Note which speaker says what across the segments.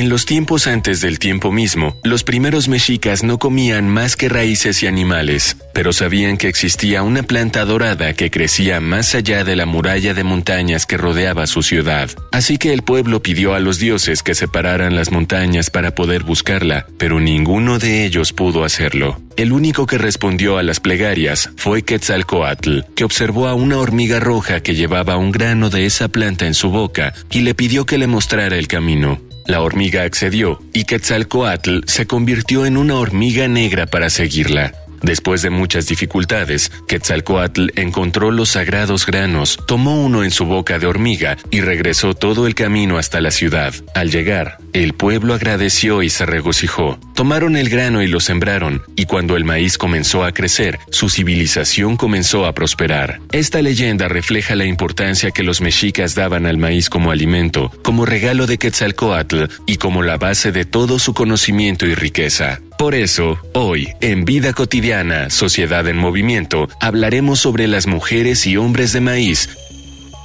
Speaker 1: En los tiempos antes del tiempo mismo, los primeros mexicas no comían más que raíces y animales, pero sabían que existía una planta dorada que crecía más allá de la muralla de montañas que rodeaba su ciudad. Así que el pueblo pidió a los dioses que separaran las montañas para poder buscarla, pero ninguno de ellos pudo hacerlo. El único que respondió a las plegarias fue Quetzalcoatl, que observó a una hormiga roja que llevaba un grano de esa planta en su boca y le pidió que le mostrara el camino. La hormiga accedió y Quetzalcoatl se convirtió en una hormiga negra para seguirla. Después de muchas dificultades, Quetzalcoatl encontró los sagrados granos, tomó uno en su boca de hormiga y regresó todo el camino hasta la ciudad. Al llegar, el pueblo agradeció y se regocijó. Tomaron el grano y lo sembraron, y cuando el maíz comenzó a crecer, su civilización comenzó a prosperar. Esta leyenda refleja la importancia que los mexicas daban al maíz como alimento, como regalo de Quetzalcoatl y como la base de todo su conocimiento y riqueza. Por eso, hoy, en Vida Cotidiana, Sociedad en Movimiento, hablaremos sobre las mujeres y hombres de maíz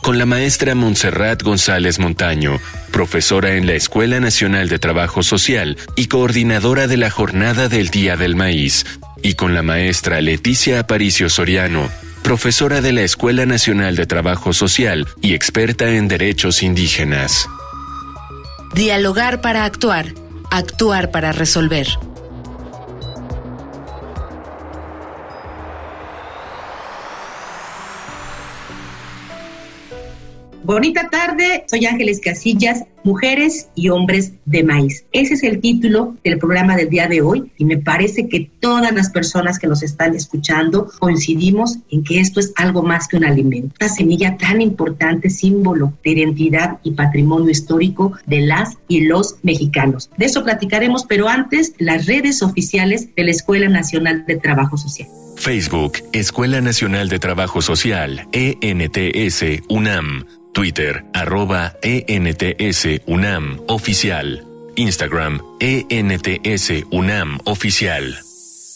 Speaker 1: con la maestra Montserrat González Montaño, profesora en la Escuela Nacional de Trabajo Social y coordinadora de la Jornada del Día del Maíz, y con la maestra Leticia Aparicio Soriano, profesora de la Escuela Nacional de Trabajo Social y experta en derechos indígenas.
Speaker 2: Dialogar para actuar, actuar para resolver.
Speaker 3: Bonita tarde, soy Ángeles Casillas, Mujeres y Hombres de Maíz. Ese es el título del programa del día de hoy y me parece que todas las personas que nos están escuchando coincidimos en que esto es algo más que un alimento. Una semilla tan importante, símbolo de identidad y patrimonio histórico de las y los mexicanos. De eso platicaremos, pero antes las redes oficiales de la Escuela Nacional de Trabajo Social.
Speaker 1: Facebook, Escuela Nacional de Trabajo Social, ENTS, UNAM. Twitter, arroba ENTS UNAM Oficial. Instagram, ENTS UNAM Oficial.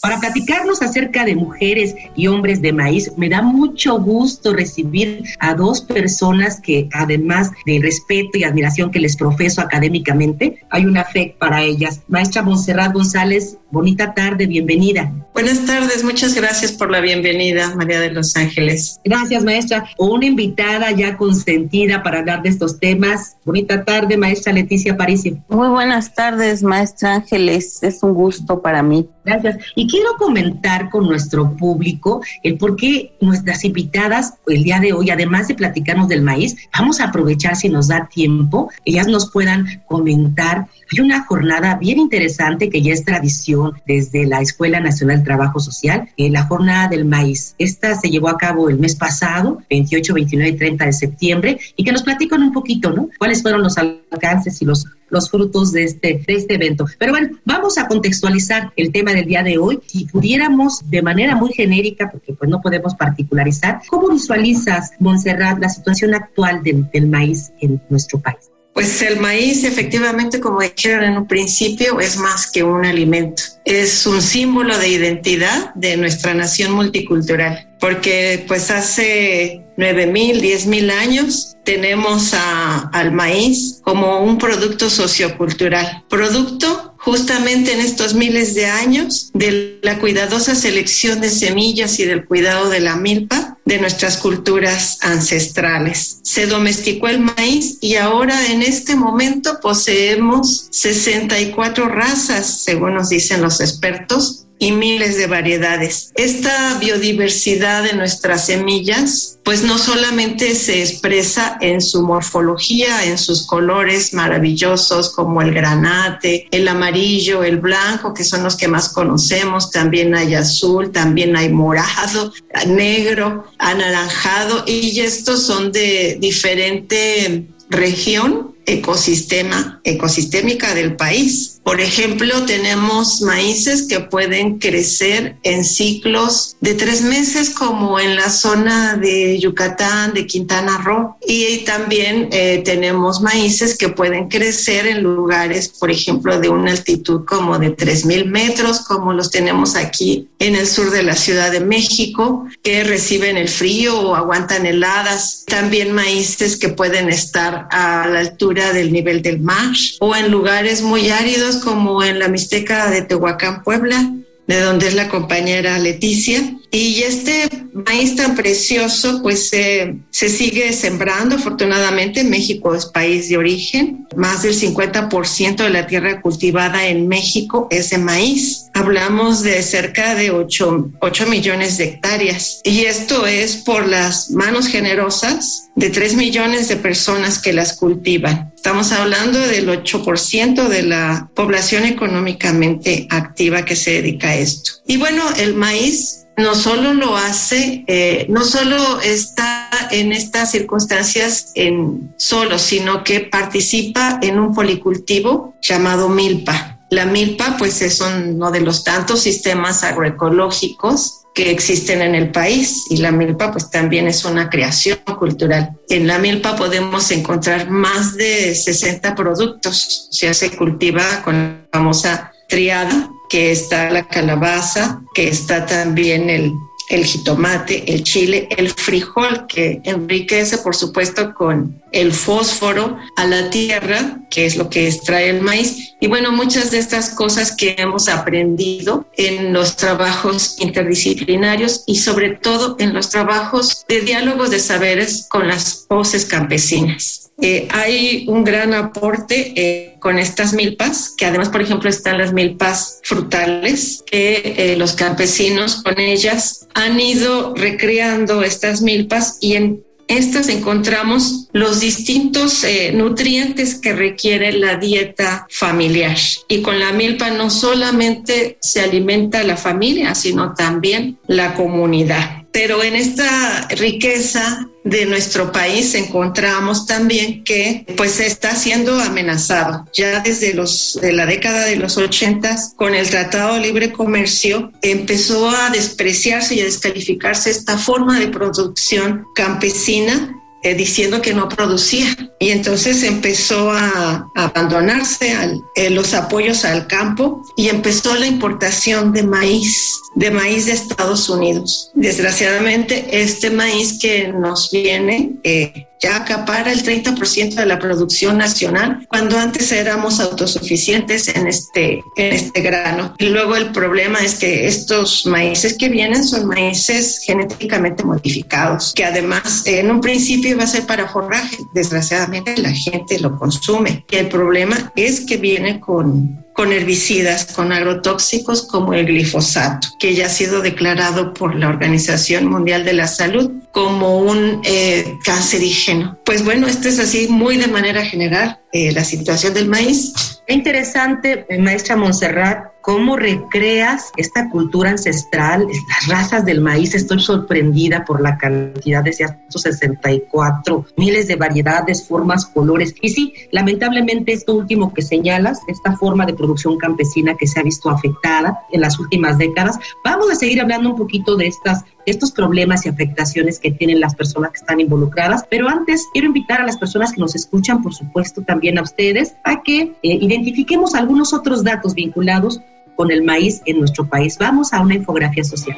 Speaker 3: Para platicarnos acerca de mujeres y hombres de maíz, me da mucho gusto recibir a dos personas que, además del respeto y admiración que les profeso académicamente, hay una fe para ellas. Maestra Monserrat González, bonita tarde, bienvenida.
Speaker 4: Buenas tardes, muchas gracias por la bienvenida, María de los Ángeles.
Speaker 3: Gracias, maestra. Una invitada ya consentida para hablar de estos temas. Bonita tarde, maestra Leticia Parisi.
Speaker 5: Muy buenas tardes, maestra Ángeles. Es un gusto para mí.
Speaker 3: Gracias. Y quiero comentar con nuestro público el por qué nuestras invitadas el día de hoy, además de platicarnos del maíz, vamos a aprovechar si nos da tiempo, ellas nos puedan comentar. Hay una jornada bien interesante que ya es tradición desde la Escuela Nacional de Trabajo Social, eh, la jornada del maíz. Esta se llevó a cabo el mes pasado, 28, 29 y 30 de septiembre, y que nos platican un poquito, ¿no? ¿Cuáles fueron los alcances y los los frutos de este, este evento. Pero bueno, vamos a contextualizar el tema del día de hoy. Si pudiéramos de manera muy genérica, porque pues no podemos particularizar, ¿cómo visualizas, Montserrat, la situación actual del, del maíz en nuestro país?
Speaker 4: Pues el maíz, efectivamente, como dijeron en un principio, es más que un alimento. Es un símbolo de identidad de nuestra nación multicultural, porque pues hace nueve mil, diez mil años tenemos al maíz como un producto sociocultural, producto justamente en estos miles de años de la cuidadosa selección de semillas y del cuidado de la milpa de nuestras culturas ancestrales. Se domesticó el maíz y ahora en este momento poseemos 64 razas, según nos dicen los expertos, y miles de variedades. Esta biodiversidad de nuestras semillas, pues no solamente se expresa en su morfología, en sus colores maravillosos como el granate, el amarillo, el blanco, que son los que más conocemos, también hay azul, también hay morado, negro, anaranjado, y estos son de diferente región ecosistema, ecosistémica del país. Por ejemplo, tenemos maíces que pueden crecer en ciclos de tres meses, como en la zona de Yucatán, de Quintana Roo. Y también eh, tenemos maíces que pueden crecer en lugares, por ejemplo, de una altitud como de 3.000 metros, como los tenemos aquí en el sur de la Ciudad de México, que reciben el frío o aguantan heladas. También maíces que pueden estar a la altura del nivel del mar o en lugares muy áridos como en la Mixteca de Tehuacán, Puebla, de donde es la compañera Leticia. Y este maíz tan precioso, pues se sigue sembrando. Afortunadamente, México es país de origen. Más del 50% de la tierra cultivada en México es de maíz. Hablamos de cerca de 8, 8 millones de hectáreas. Y esto es por las manos generosas de 3 millones de personas que las cultivan. Estamos hablando del 8% de la población económicamente activa que se dedica a esto. Y bueno, el maíz no solo lo hace, eh, no solo está en estas circunstancias en solo, sino que participa en un policultivo llamado milpa. La milpa, pues, es uno de los tantos sistemas agroecológicos que existen en el país y la milpa pues también es una creación cultural. En la milpa podemos encontrar más de 60 productos, o sea, se cultiva con la famosa triada, que está la calabaza, que está también el el jitomate, el chile, el frijol que enriquece por supuesto con el fósforo a la tierra, que es lo que extrae el maíz. Y bueno, muchas de estas cosas que hemos aprendido en los trabajos interdisciplinarios y sobre todo en los trabajos de diálogos de saberes con las voces campesinas. Eh, hay un gran aporte eh, con estas milpas, que además, por ejemplo, están las milpas frutales, que eh, los campesinos con ellas han ido recreando estas milpas y en estas encontramos los distintos nutrientes que requiere la dieta familiar. Y con la milpa no solamente se alimenta la familia, sino también la comunidad. Pero en esta riqueza de nuestro país encontramos también que pues está siendo amenazado. Ya desde los de la década de los 80 con el Tratado de Libre Comercio empezó a despreciarse y a descalificarse esta forma de producción campesina eh, diciendo que no producía. Y entonces empezó a, abandonarse eh, los apoyos al campo y empezó la importación de maíz, de maíz de Estados Unidos. Desgraciadamente, este maíz que nos viene eh, ya acapara el 30% de la producción nacional, cuando antes éramos autosuficientes en este, en este grano. Y luego el problema es que estos maíces que vienen son maíces genéticamente modificados, que además en un principio iba a ser para forraje. Desgraciadamente la gente lo consume. Y el problema es que viene con con herbicidas, con agrotóxicos como el glifosato, que ya ha sido declarado por la Organización Mundial de la Salud como un eh, cancerígeno. Pues bueno, esto es así muy de manera general eh, la situación del maíz.
Speaker 3: Interesante, maestra Montserrat, cómo recreas esta cultura ancestral, estas razas del maíz. Estoy sorprendida por la cantidad de 164, miles de variedades, formas, colores. Y sí, lamentablemente esto último que señalas, esta forma de producción campesina que se ha visto afectada en las últimas décadas. Vamos a seguir hablando un poquito de estas estos problemas y afectaciones que tienen las personas que están involucradas. Pero antes quiero invitar a las personas que nos escuchan, por supuesto también a ustedes, a que eh, identifiquemos algunos otros datos vinculados con el maíz en nuestro país. Vamos a una infografía social.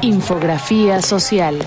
Speaker 2: Infografía social.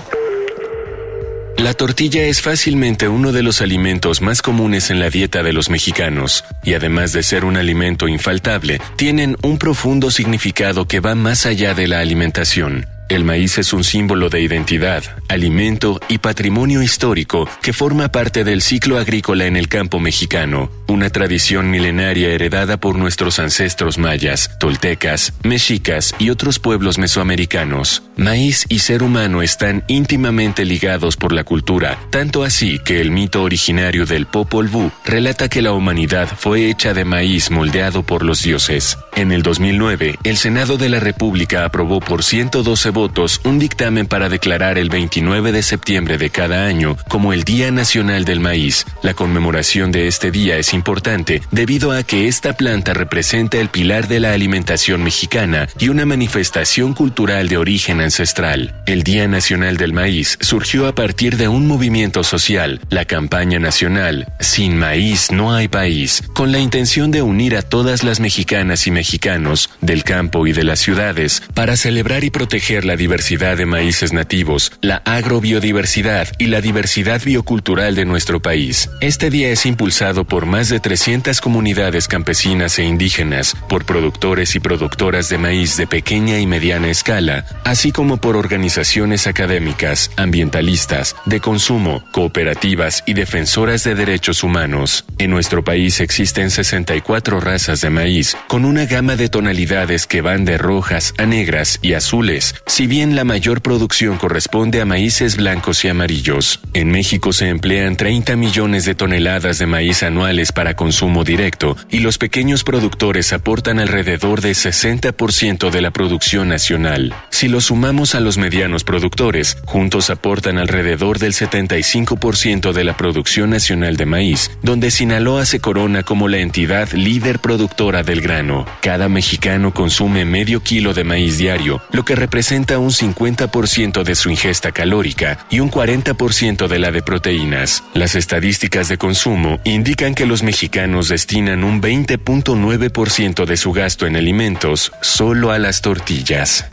Speaker 1: La tortilla es fácilmente uno de los alimentos más comunes en la dieta de los mexicanos, y además de ser un alimento infaltable, tienen un profundo significado que va más allá de la alimentación. El maíz es un símbolo de identidad, alimento y patrimonio histórico que forma parte del ciclo agrícola en el campo mexicano, una tradición milenaria heredada por nuestros ancestros mayas, toltecas, mexicas y otros pueblos mesoamericanos. Maíz y ser humano están íntimamente ligados por la cultura, tanto así que el mito originario del Popol Vuh relata que la humanidad fue hecha de maíz moldeado por los dioses. En el 2009, el Senado de la República aprobó por 112 votos un dictamen para declarar el 29 de septiembre de cada año como el Día Nacional del Maíz. La conmemoración de este día es importante debido a que esta planta representa el pilar de la alimentación mexicana y una manifestación cultural de origen ancestral. El Día Nacional del Maíz surgió a partir de un movimiento social, la campaña nacional Sin maíz no hay país, con la intención de unir a todas las mexicanas y mexicanos del campo y de las ciudades para celebrar y proteger la diversidad de maíces nativos, la agrobiodiversidad y la diversidad biocultural de nuestro país. Este día es impulsado por más de 300 comunidades campesinas e indígenas, por productores y productoras de maíz de pequeña y mediana escala, así como por organizaciones académicas, ambientalistas, de consumo, cooperativas y defensoras de derechos humanos. En nuestro país existen 64 razas de maíz, con una gama de tonalidades que van de rojas a negras y azules, si bien la mayor producción corresponde a maíces blancos y amarillos. En México se emplean 30 millones de toneladas de maíz anuales para consumo directo y los pequeños productores aportan alrededor de 60% de la producción nacional. Si lo sumamos a los medianos productores, juntos aportan alrededor del 75% de la producción nacional de maíz, donde Sinaloa se corona como la entidad líder productora del grano. Cada mexicano consume medio kilo de maíz diario, lo que representa un 50% de su ingesta calórica y un 40% de la de proteínas. Las estadísticas de consumo indican que los mexicanos destinan un 20.9% de su gasto en alimentos solo a las tortillas.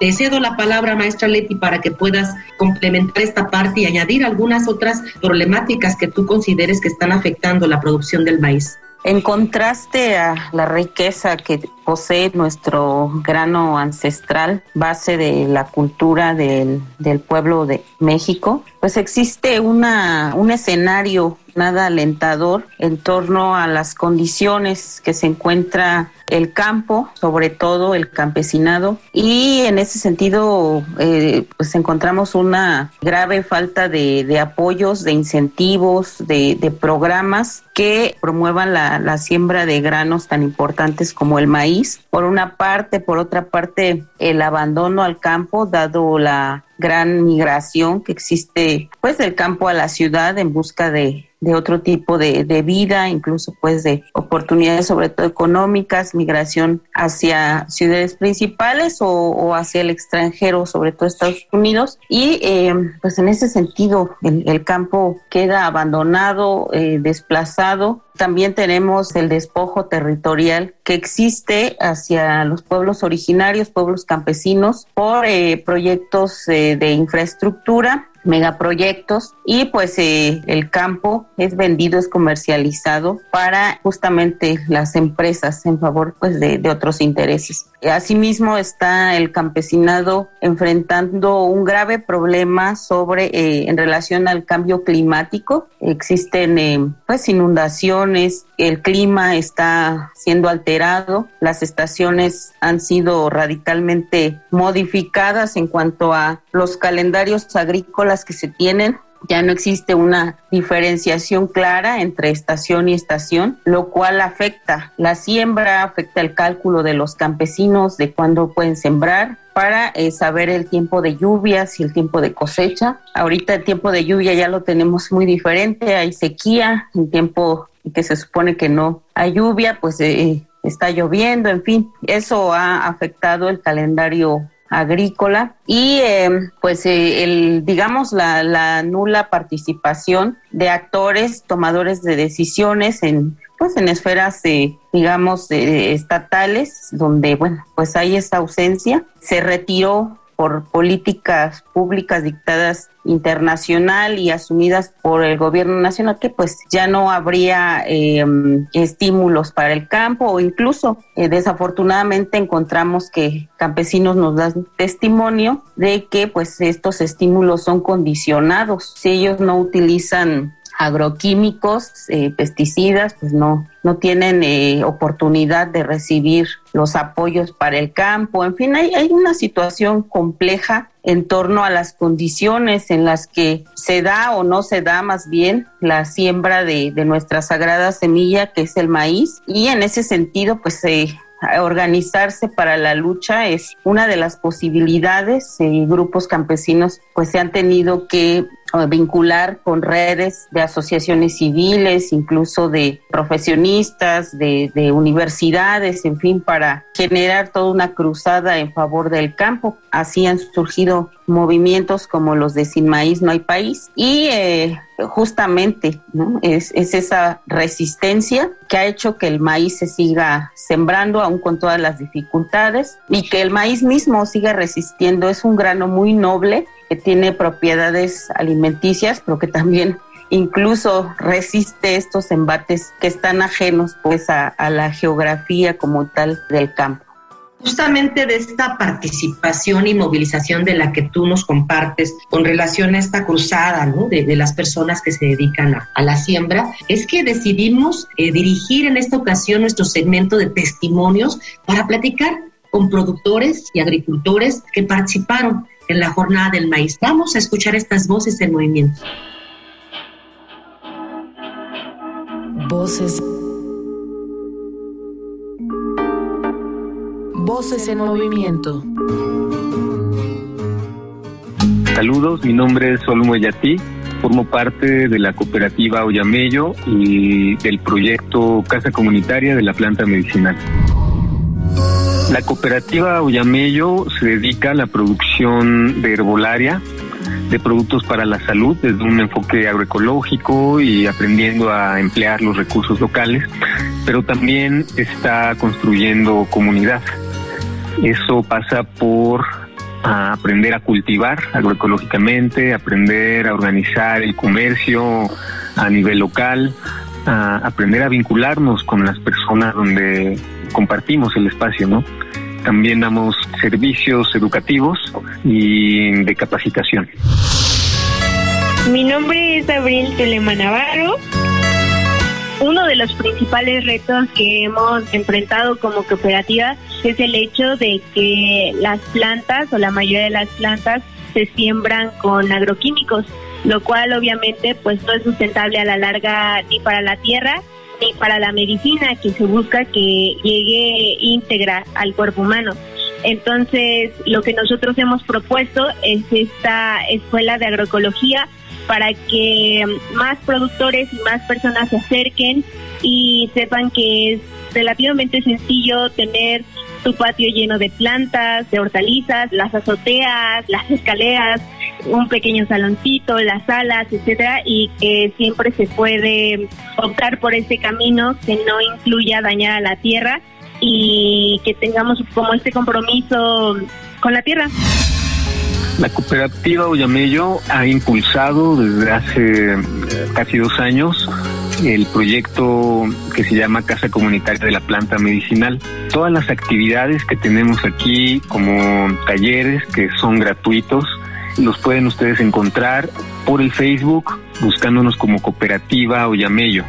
Speaker 3: Te cedo la palabra, maestra Leti, para que puedas complementar esta parte y añadir algunas otras problemáticas que tú consideres que están afectando la producción del maíz.
Speaker 5: En contraste a la riqueza que posee nuestro grano ancestral, base de la cultura del, del pueblo de México, pues existe una, un escenario nada alentador en torno a las condiciones que se encuentra el campo, sobre todo el campesinado, y en ese sentido eh, pues encontramos una grave falta de, de apoyos, de incentivos, de, de programas que promuevan la, la, siembra de granos tan importantes como el maíz. Por una parte, por otra parte, el abandono al campo, dado la gran migración que existe pues del campo a la ciudad en busca de, de otro tipo de, de, vida, incluso pues de oportunidades sobre todo económicas, migración hacia ciudades principales o, hacia el extranjero, sobre todo Estados Unidos. Y eh, pues en ese sentido el, el campo queda abandonado, eh, desplazado. También tenemos el despojo territorial que existe hacia los pueblos originarios, pueblos campesinos, por eh, proyectos eh, de infraestructura megaproyectos y pues eh, el campo es vendido, es comercializado para justamente las empresas en favor pues de, otros intereses. Asimismo está el campesinado enfrentando un grave problema sobre eh, en relación al cambio climático. Existen eh, pues inundaciones, el clima está siendo alterado, las estaciones han sido radicalmente modificadas en cuanto a los calendarios agrícolas que se tienen ya no existe una diferenciación clara entre estación y estación, lo cual afecta la siembra, afecta el cálculo de los campesinos de cuándo pueden sembrar para eh, saber el tiempo de lluvias y el tiempo de cosecha. Ahorita el tiempo de lluvia ya lo tenemos muy diferente, hay sequía, en tiempo que se supone que no hay lluvia, pues eh, está lloviendo, en fin, eso ha afectado el calendario agrícola y eh, pues eh, el digamos la, la, nula participación de actores tomadores de decisiones en pues en esferas eh, digamos estatales donde bueno pues hay esta ausencia. Se retiró por políticas públicas dictadas internacional y asumidas por el gobierno nacional que pues ya no habría em, estímulos para el campo o incluso eh, desafortunadamente encontramos que campesinos nos dan testimonio de que pues estos estímulos son condicionados. Si ellos no utilizan agroquímicos, eh, pesticidas, pues no, no tienen eh, oportunidad de recibir los apoyos para el campo. En fin, hay, hay una situación compleja en torno a las condiciones en las que se da o no se da más bien la siembra de, nuestra sagrada semilla que es el maíz y en ese sentido pues eh, organizarse para la lucha es una de las posibilidades. y grupos campesinos pues se han tenido que vincular con redes de asociaciones civiles, incluso de profesionistas, de, de, universidades, en fin, para generar toda una cruzada en favor del campo. Así han surgido movimientos como los de Sin Maíz No hay País. Y eh, justamente es, es esa resistencia que ha hecho que el maíz se siga sembrando aún con todas las dificultades y que el maíz mismo siga resistiendo. Es un grano muy noble que tiene propiedades alimenticias, pero que también incluso resiste estos embates que están ajenos pues a la geografía como tal del campo
Speaker 3: justamente de esta participación y movilización de la que tú nos compartes con relación a esta cruzada de, las personas que se dedican a, a la siembra, es que decidimos eh, dirigir en esta ocasión nuestro segmento de testimonios para platicar con productores y agricultores que participaron en la jornada del maíz. Vamos a escuchar estas voces en movimiento.
Speaker 2: Voces. Voces en movimiento.
Speaker 6: Saludos, mi nombre es Olmo Yatí, formo parte de la cooperativa Oyamello y del proyecto Casa Comunitaria de la Planta Medicinal. La cooperativa Oyamello se dedica a la producción de herbolaria, de productos para la salud desde un enfoque agroecológico y aprendiendo a emplear los recursos locales, pero también está construyendo comunidad. Eso pasa por aprender a cultivar agroecológicamente, aprender a organizar el comercio a nivel local, aprender a vincularnos con las personas donde compartimos el espacio, ¿no? También damos servicios educativos y de capacitación.
Speaker 7: Mi nombre es Abril Telema Navarro. Uno de los principales retos que hemos enfrentado como cooperativa es el hecho de que las plantas o la mayoría de las plantas se siembran con agroquímicos, lo cual obviamente pues no es sustentable a la larga ni para la tierra ni para la medicina que se busca que llegue íntegra al cuerpo humano. Entonces, lo que nosotros hemos propuesto es esta escuela de agroecología para que más productores y más personas se acerquen y sepan que es relativamente sencillo tener tu patio lleno de plantas, de hortalizas, las azoteas, las escaleras, un pequeño saloncito, las salas, etcétera, y que siempre se puede optar por ese camino que no incluya dañar a la tierra y que tengamos como este compromiso con la tierra.
Speaker 6: La cooperativa Oyamello ha impulsado desde hace casi dos años el proyecto que se llama Casa Comunitaria de la Planta Medicinal. Todas las actividades que tenemos aquí, como talleres que son gratuitos, los pueden ustedes encontrar por el Facebook buscándonos como Cooperativa Oyamello.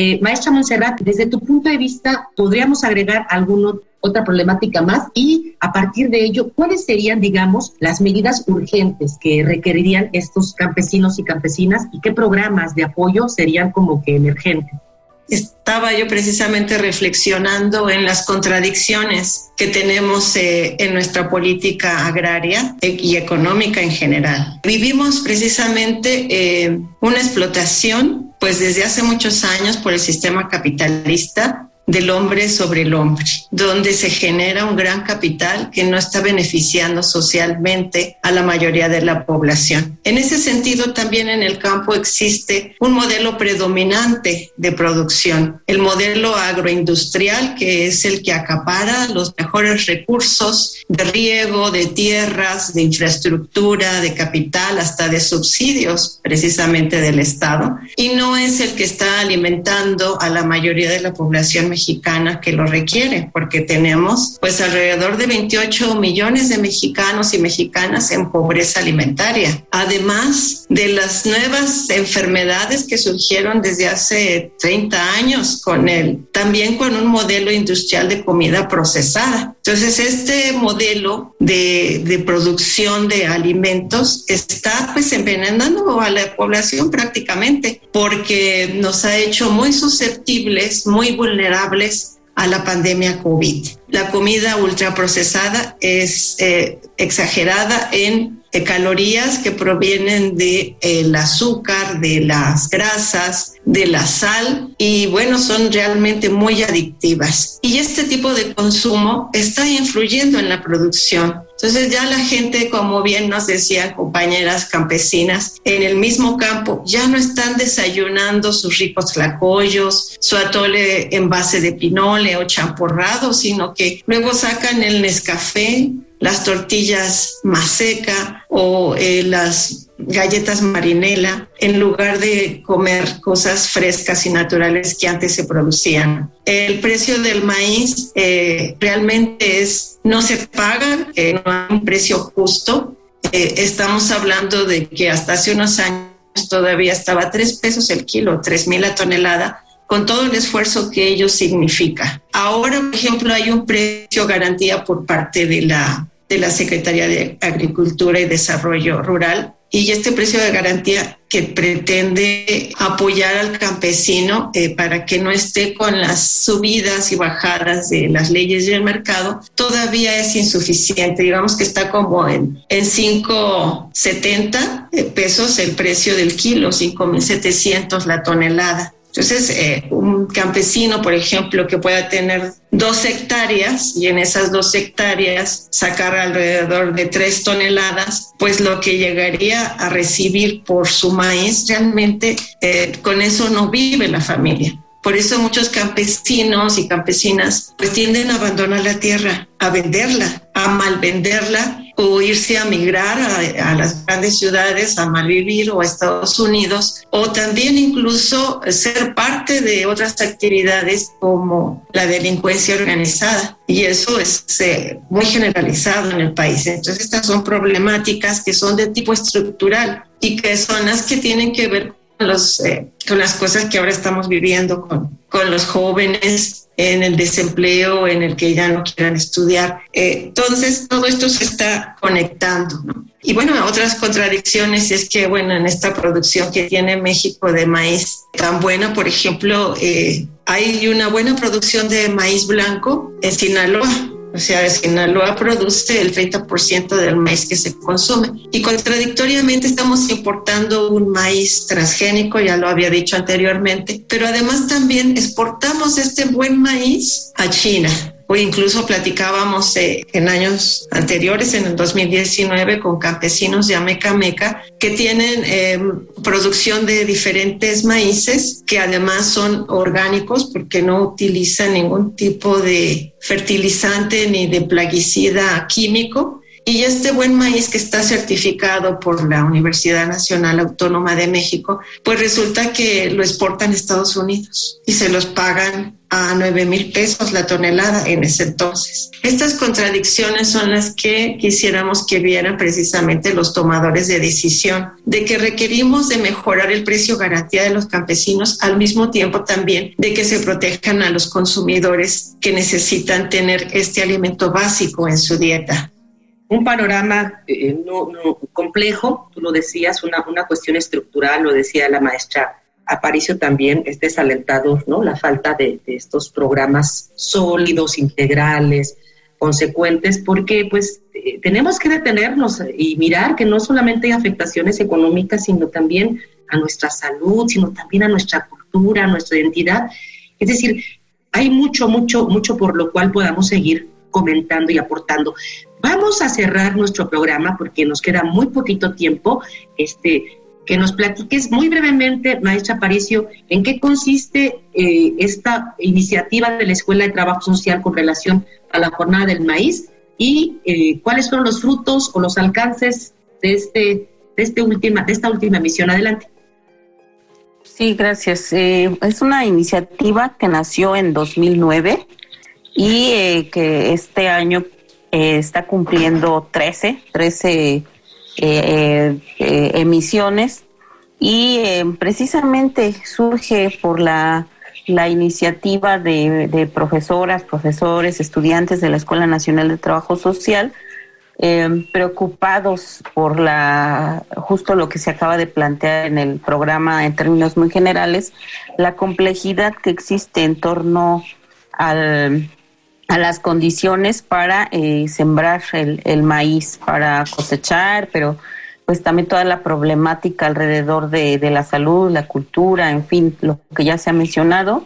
Speaker 3: Eh, maestra Montserrat, desde tu punto de vista, ¿podríamos agregar alguna otra problemática más? Y a partir de ello, ¿cuáles serían, digamos, las medidas urgentes que requerirían estos campesinos y campesinas y qué programas de apoyo serían como que emergentes?
Speaker 4: estaba yo precisamente reflexionando en las contradicciones que tenemos eh, en nuestra política agraria y económica en general. Vivimos precisamente eh, una explotación, pues desde hace muchos años por el sistema capitalista del hombre sobre el hombre, donde se genera un gran capital que no está beneficiando socialmente a la mayoría de la población. En ese sentido, también en el campo existe un modelo predominante de producción, el modelo agroindustrial, que es el que acapara los mejores recursos de riego, de tierras, de infraestructura, de capital, hasta de subsidios precisamente del Estado, y no es el que está alimentando a la mayoría de la población mexicana que lo requiere, porque tenemos pues alrededor de 28 millones de mexicanos y mexicanas en pobreza alimentaria, además de las nuevas enfermedades que surgieron desde hace 30 años con el también con un modelo industrial de comida procesada. Entonces, este modelo de, de producción de alimentos está pues envenenando a la población prácticamente porque nos ha hecho muy susceptibles, muy vulnerables a la pandemia COVID. La comida ultraprocesada es eh, exagerada en eh, calorías que provienen del el azúcar, de las grasas, de la sal y bueno, son realmente muy adictivas. Y este tipo de consumo está influyendo en la producción. Entonces ya la gente, como bien nos decían compañeras campesinas, en el mismo campo ya no están desayunando sus ricos flacollos, su atole en base de pinole o champurrado, sino que luego sacan el Nescafé, las tortillas maseca o eh, las galletas marinela en lugar de comer cosas frescas y naturales que antes se producían. El precio del maíz eh, realmente es, no se paga, eh, no hay un precio justo. estamos hablando de que hasta hace unos años todavía estaba a tres pesos el kilo, tres mil la tonelada, con todo el esfuerzo que ello significa. Ahora, por ejemplo, hay un precio garantía por parte de la, de la Secretaría de Agricultura y Desarrollo Rural y este precio de garantía que pretende apoyar al campesino eh, para que no esté con las subidas y bajadas de las leyes del mercado, todavía es insuficiente. Digamos que está como en, en 5,70 pesos el precio del kilo, 5,700 la tonelada. Entonces, eh, un campesino, por ejemplo, que pueda tener dos hectáreas y en esas dos hectáreas sacar alrededor de tres toneladas, pues lo que llegaría a recibir por su maíz, realmente eh, con eso no vive la familia. Por eso muchos campesinos y campesinas pues tienden a abandonar la tierra, a venderla, a malvenderla o irse a migrar a, las grandes ciudades, a malvivir o a Estados Unidos, o también incluso ser parte de otras actividades como la delincuencia organizada. Y eso es eh, muy generalizado en el país. Entonces, estas son problemáticas que son de tipo estructural y que son las que tienen que ver con, los, eh, con las cosas que ahora estamos viviendo con, con los jóvenes en el desempleo, en el que ya no quieran estudiar. Eh, entonces, todo esto se está conectando. Y bueno, otras contradicciones es que, bueno, en esta producción que tiene México de maíz tan buena, por ejemplo, eh, hay una buena producción de maíz blanco en Sinaloa o sea, Sinaloa produce el 30% del maíz que se consume. Y contradictoriamente estamos importando un maíz transgénico, ya lo había dicho anteriormente, pero además también exportamos este buen maíz a China o incluso platicábamos eh, en años anteriores, en el 2019, con campesinos de Ameca que tienen em, producción de diferentes maíces que además son orgánicos porque no utilizan ningún tipo de fertilizante ni de plaguicida químico. Y este buen maíz que está certificado por la Universidad Nacional Autónoma de México, pues resulta que lo exportan a Estados Unidos y se los pagan a 9 mil pesos la tonelada en ese entonces. Estas contradicciones son las que quisiéramos que vieran precisamente los tomadores de decisión, de que requerimos de mejorar el precio garantía de los campesinos al mismo tiempo también de que se protejan a los consumidores que necesitan tener este alimento básico en su dieta.
Speaker 3: Un panorama eh, no, complejo, tú lo decías, una, una cuestión estructural, lo decía la maestra Aparicio también es desalentador, ¿no? La falta de, estos programas sólidos, integrales, consecuentes, porque pues eh, tenemos que detenernos y mirar que no solamente hay afectaciones económicas, sino también a nuestra salud, sino también a nuestra cultura, a nuestra identidad. Es decir, hay mucho, mucho, mucho por lo cual podamos seguir comentando y aportando. Vamos a cerrar nuestro programa porque nos queda muy poquito tiempo. Este, que nos platiques muy brevemente, maestra Aparicio, en qué consiste eh, esta iniciativa de la Escuela de Trabajo Social con relación a la jornada del maíz y eh, cuáles son los frutos o los alcances de, este, de, este última, de esta última misión. Adelante.
Speaker 5: Sí, gracias. Eh, es una iniciativa que nació en 2009 y que este año está cumpliendo 13, 13 eh, eh, emisiones y eh, precisamente surge por la, la iniciativa de, profesoras, profesores, estudiantes de la Escuela Nacional de Trabajo Social, preocupados por la justo lo que se acaba de plantear en el programa en términos muy generales, la complejidad que existe en torno al, a las condiciones para eh, sembrar el, maíz, para cosechar, pero pues también toda la problemática alrededor de, la salud, la cultura, en fin, lo que ya se ha mencionado.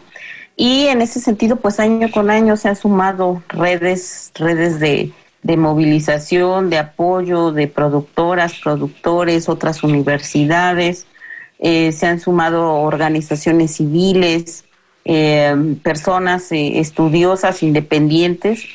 Speaker 5: Y en ese sentido, pues año con año se han sumado redes, redes de, movilización, de apoyo de productoras, productores, otras universidades, eh, se han sumado organizaciones civiles, eh, personas eh, estudiosas, independientes,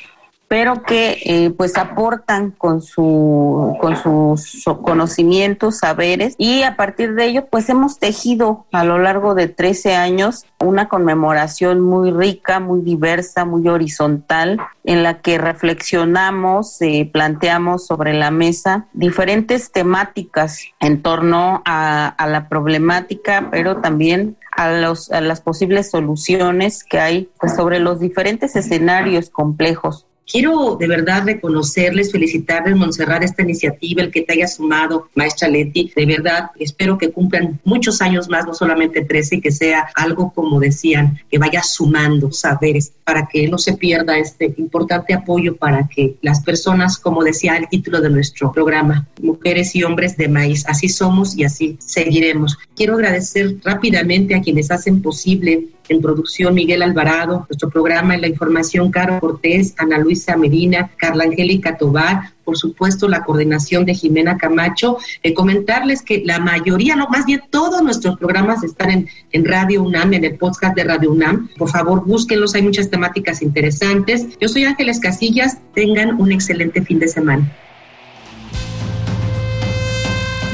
Speaker 5: pero que eh, pues aportan con su con sus conocimientos, saberes. Y a partir de ello pues hemos tejido a lo largo de 13 años una conmemoración muy rica, muy diversa, muy horizontal en la que reflexionamos, eh, planteamos sobre la mesa diferentes temáticas en torno a, a la problemática, pero también a, los, a las posibles soluciones que hay pues, sobre los diferentes escenarios complejos
Speaker 3: Quiero de verdad reconocerles, felicitarles, Montserrat, esta iniciativa, el que te haya sumado, maestra Leti. De verdad, espero que cumplan muchos años más, no solamente 13, y que sea algo, como decían, que vaya sumando saberes para que no se pierda este importante apoyo para que las personas, como decía el título de nuestro programa, mujeres y hombres de maíz, así somos y así seguiremos. Quiero agradecer rápidamente a quienes hacen posible en producción Miguel Alvarado, nuestro programa en la información Caro Cortés, Ana Luisa Medina, Carla Angélica Tobar, por supuesto la coordinación de Jimena Camacho. Eh, comentarles que la mayoría, no, más bien todos nuestros programas están en, en Radio UNAM, en el podcast de Radio UNAM. Por favor, búsquenlos, hay muchas temáticas interesantes. Yo soy Ángeles Casillas, tengan un excelente fin de semana.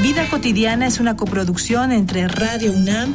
Speaker 2: Vida cotidiana es una coproducción entre Radio UNAM